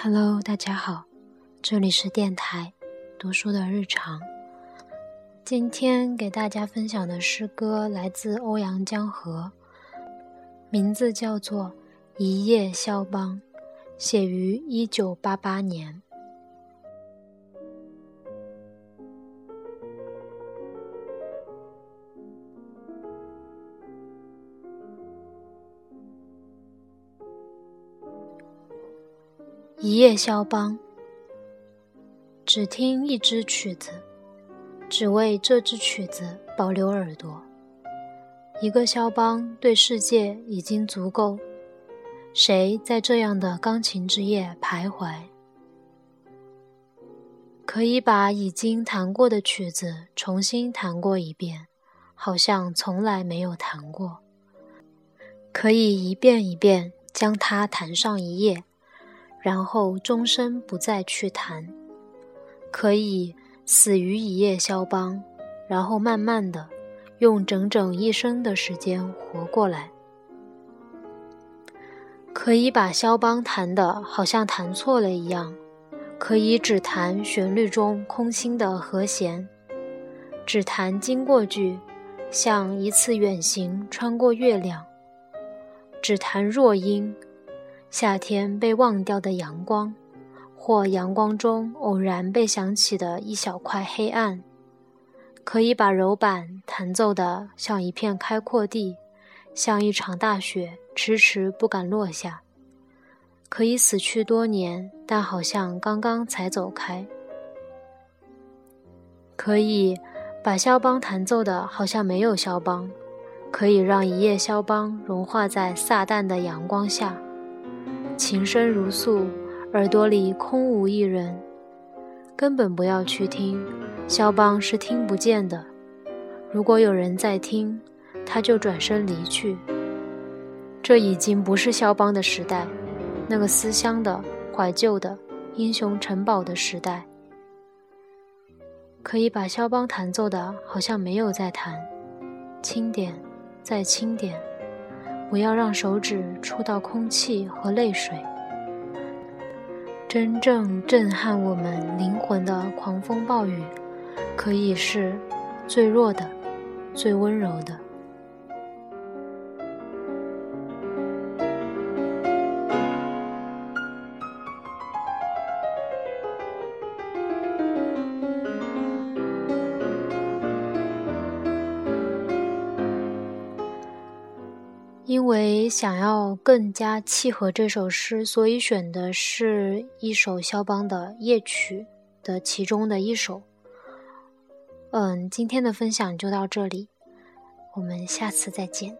Hello，大家好，这里是电台读书的日常。今天给大家分享的诗歌来自欧阳江河，名字叫做《一夜肖邦》，写于一九八八年。一夜肖邦，只听一支曲子，只为这支曲子保留耳朵。一个肖邦对世界已经足够。谁在这样的钢琴之夜徘徊？可以把已经弹过的曲子重新弹过一遍，好像从来没有弹过。可以一遍一遍将它弹上一页。然后终身不再去弹，可以死于一夜肖邦，然后慢慢的用整整一生的时间活过来。可以把肖邦弹的好像弹错了一样，可以只弹旋律中空心的和弦，只弹经过句，像一次远行穿过月亮，只弹弱音。夏天被忘掉的阳光，或阳光中偶然被想起的一小块黑暗，可以把柔板弹奏的像一片开阔地，像一场大雪迟迟不敢落下。可以死去多年，但好像刚刚才走开。可以把肖邦弹奏的好像没有肖邦，可以让一夜肖邦融化在撒旦的阳光下。琴声如诉，耳朵里空无一人，根本不要去听。肖邦是听不见的。如果有人在听，他就转身离去。这已经不是肖邦的时代，那个思乡的、怀旧的、英雄城堡的时代。可以把肖邦弹奏的，好像没有在弹。轻点，再轻点。不要让手指触到空气和泪水。真正震撼我们灵魂的狂风暴雨，可以是最弱的、最温柔的。因为想要更加契合这首诗，所以选的是一首肖邦的夜曲的其中的一首。嗯，今天的分享就到这里，我们下次再见。